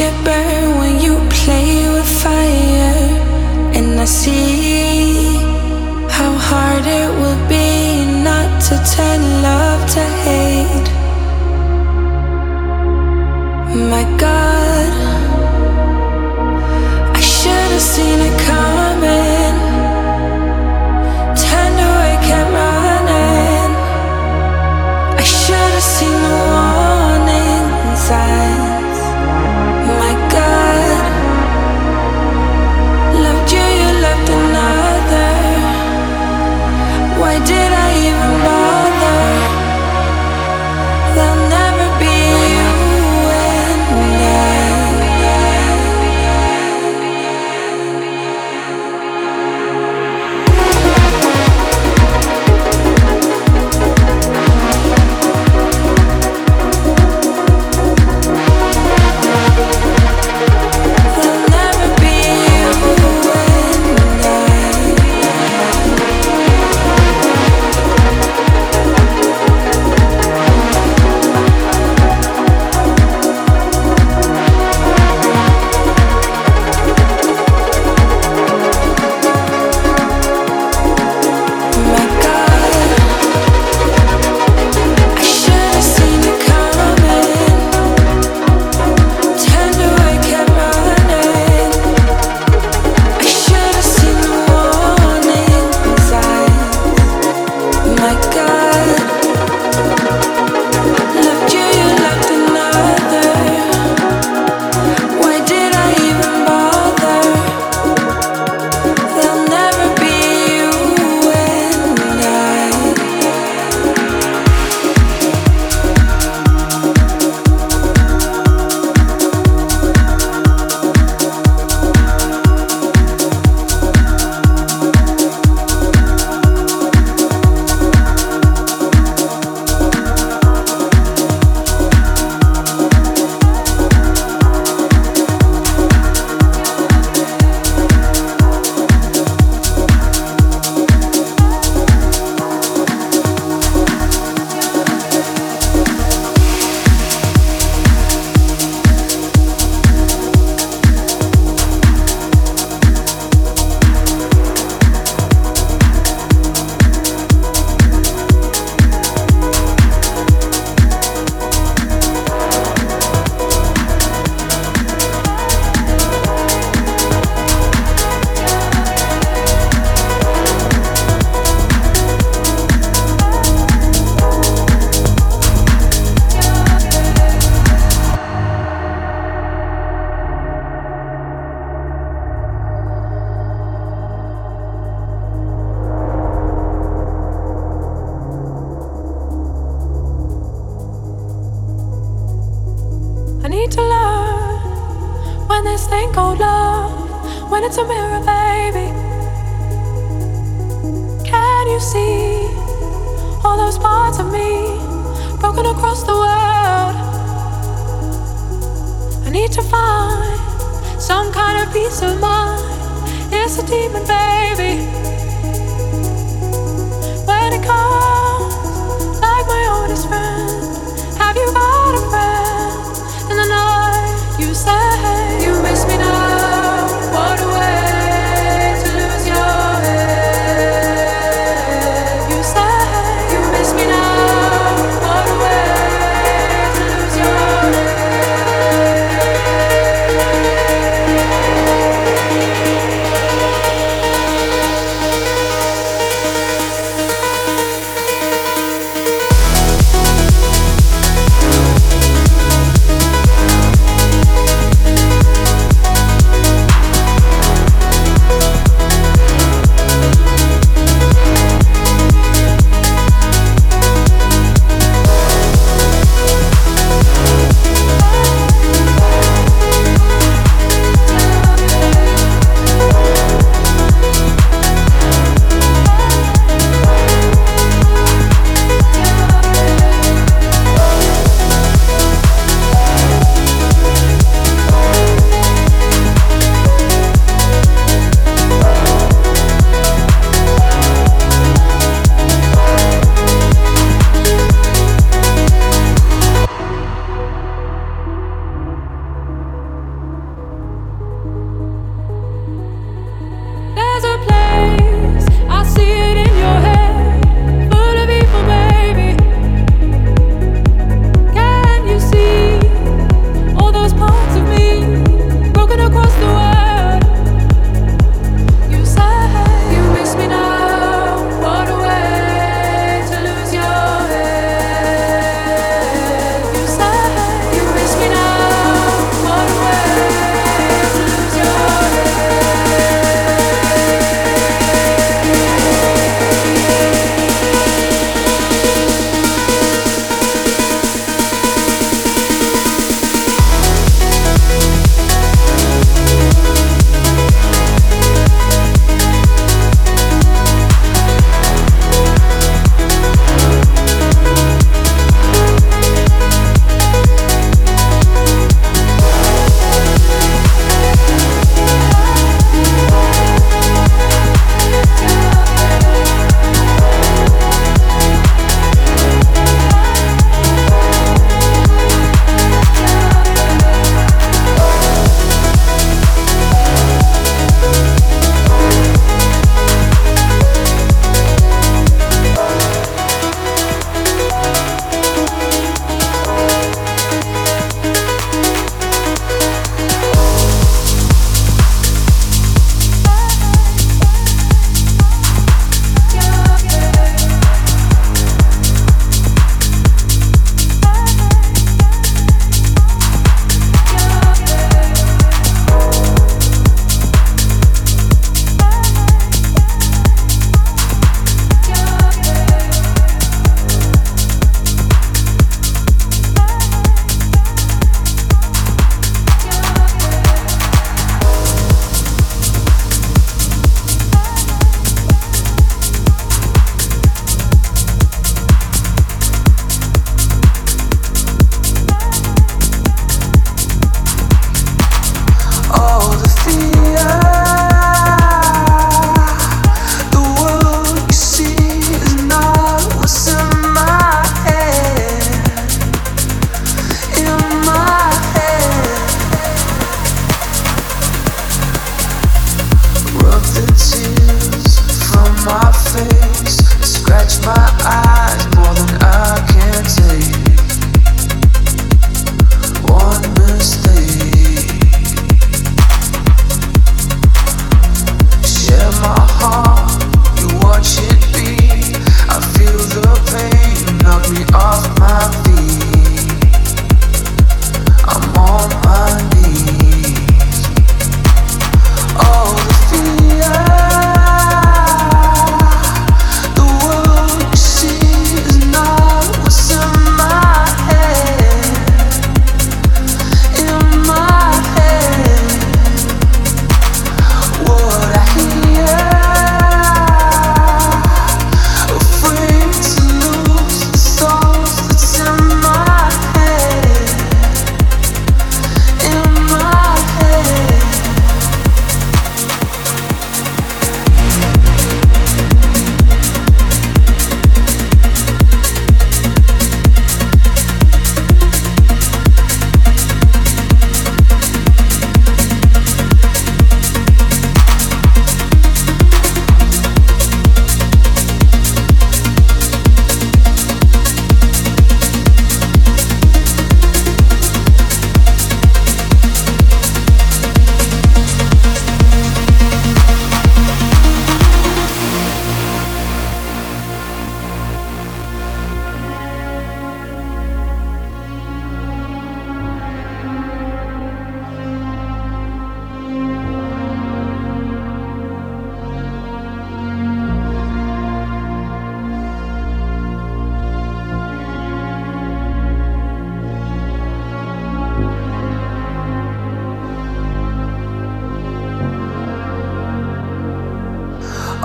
did I peace of mind It's a demon, baby. When it comes, like my oldest friend, have you got?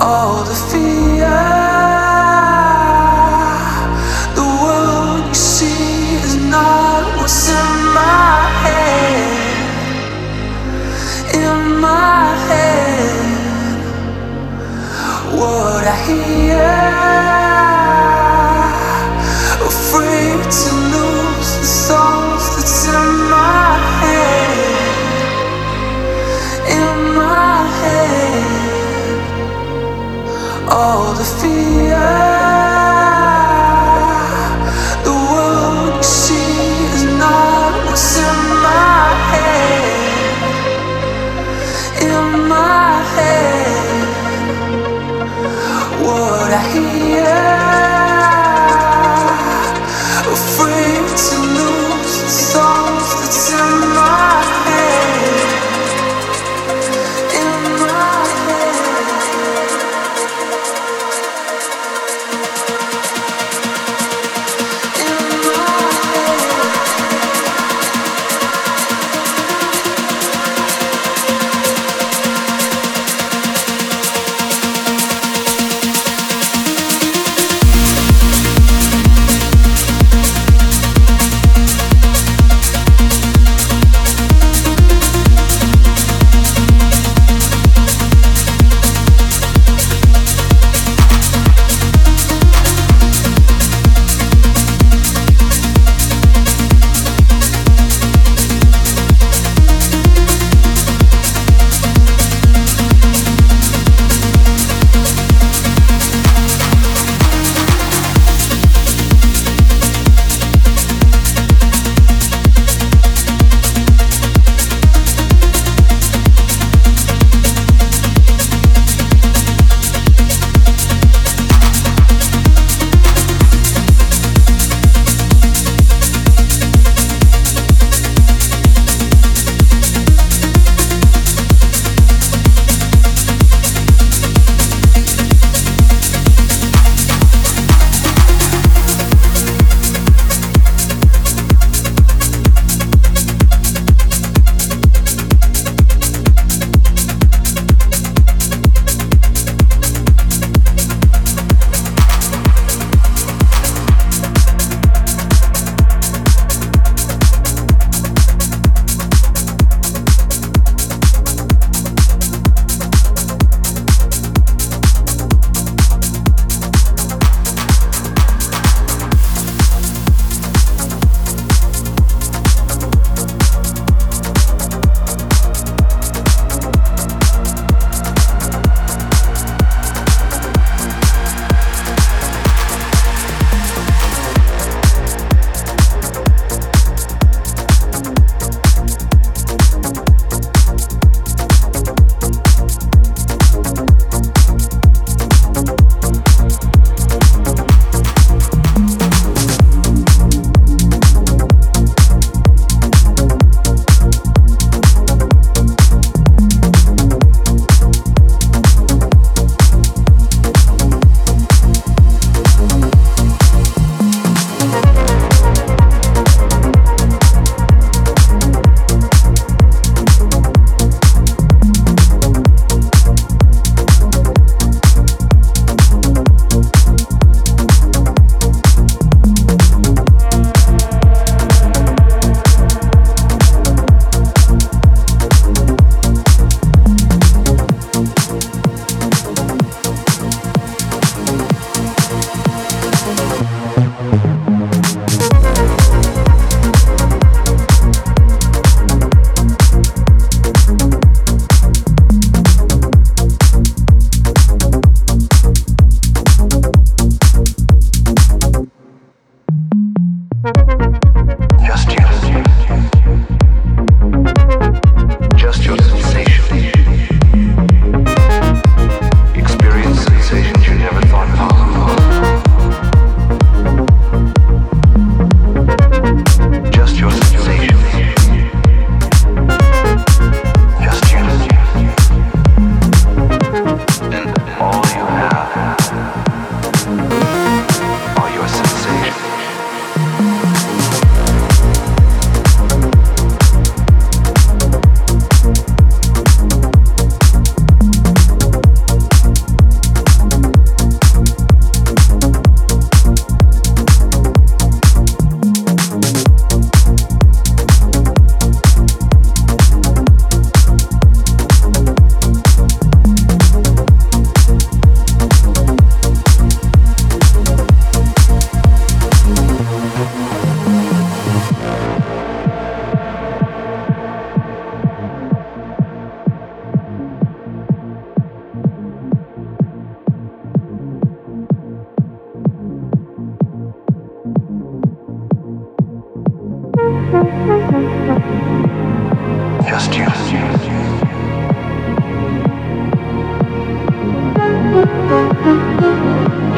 What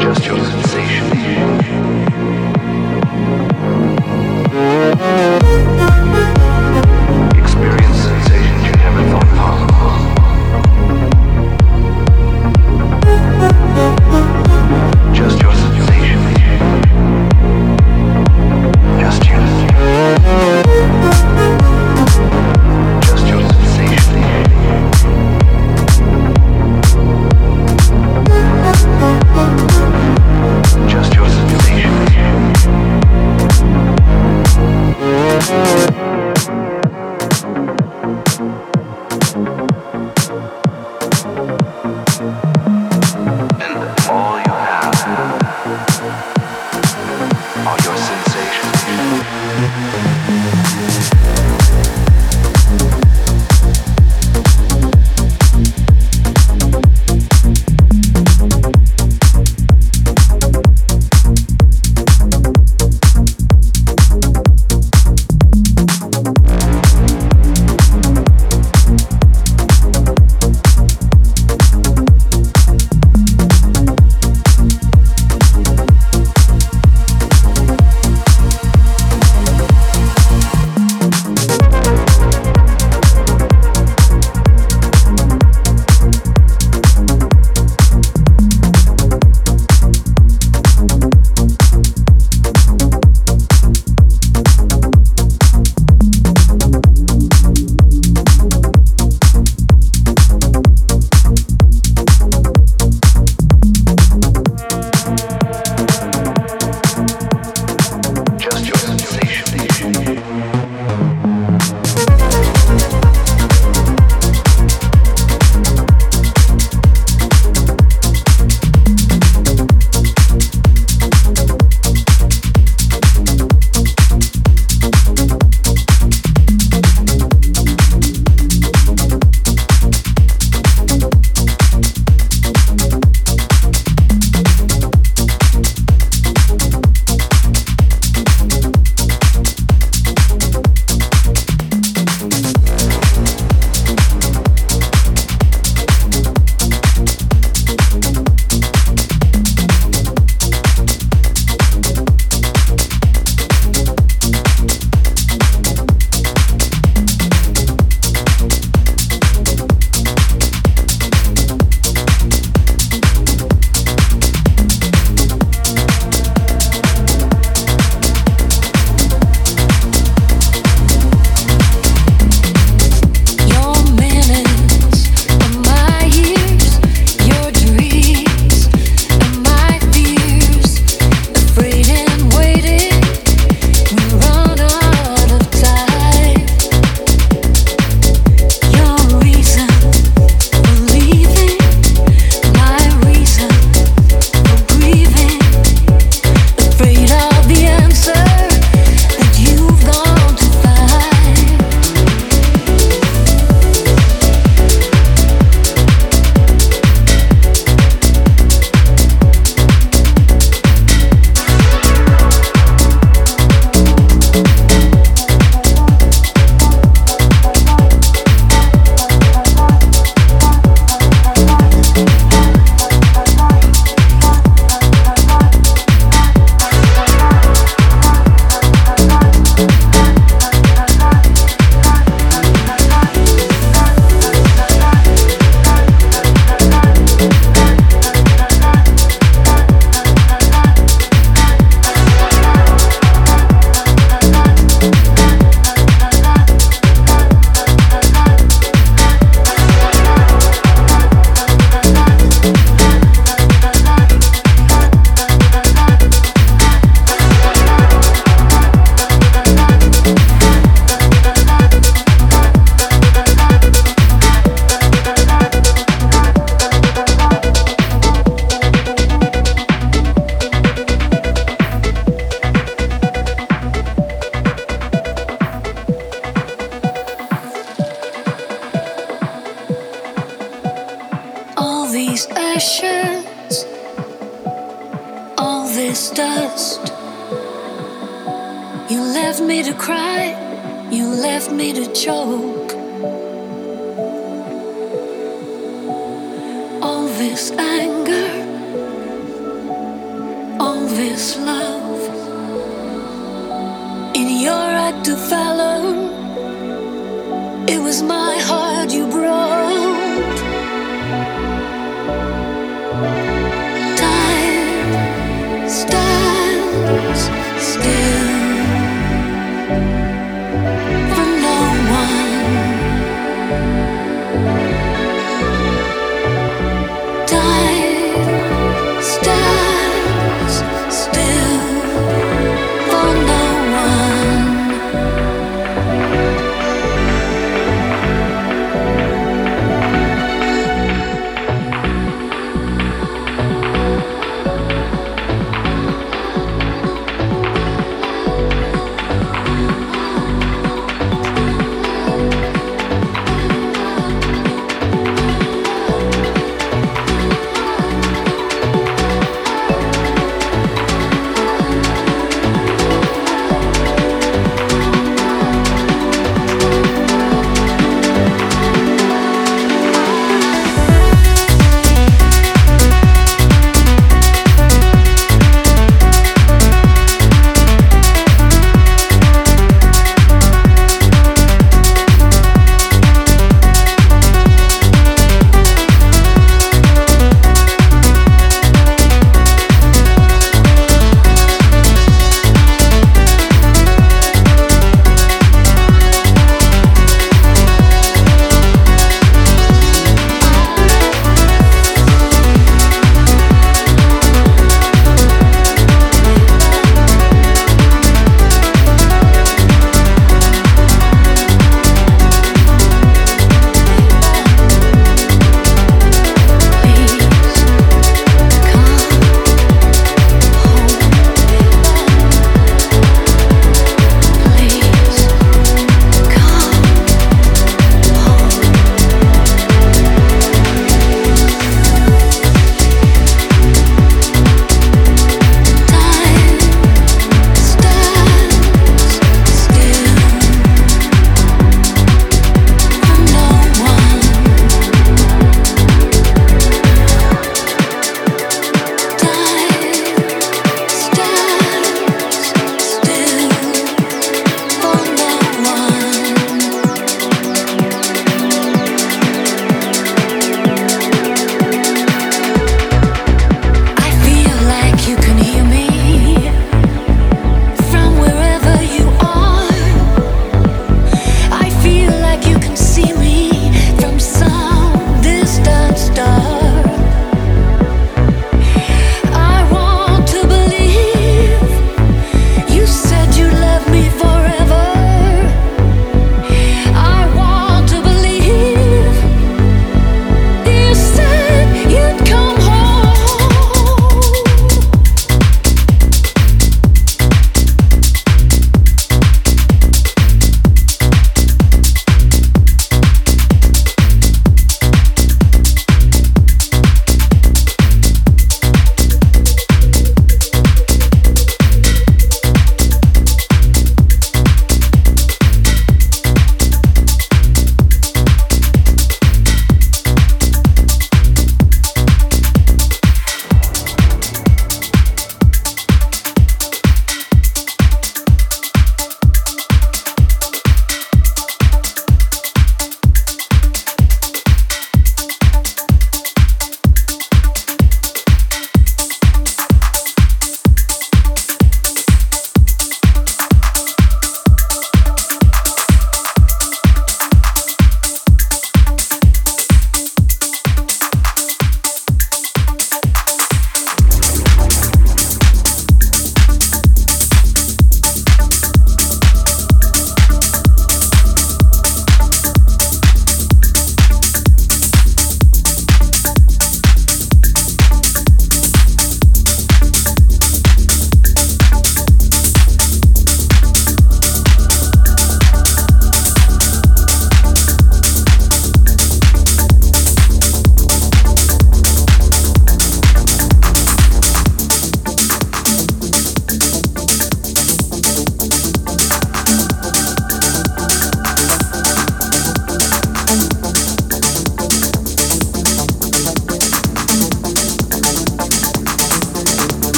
Just your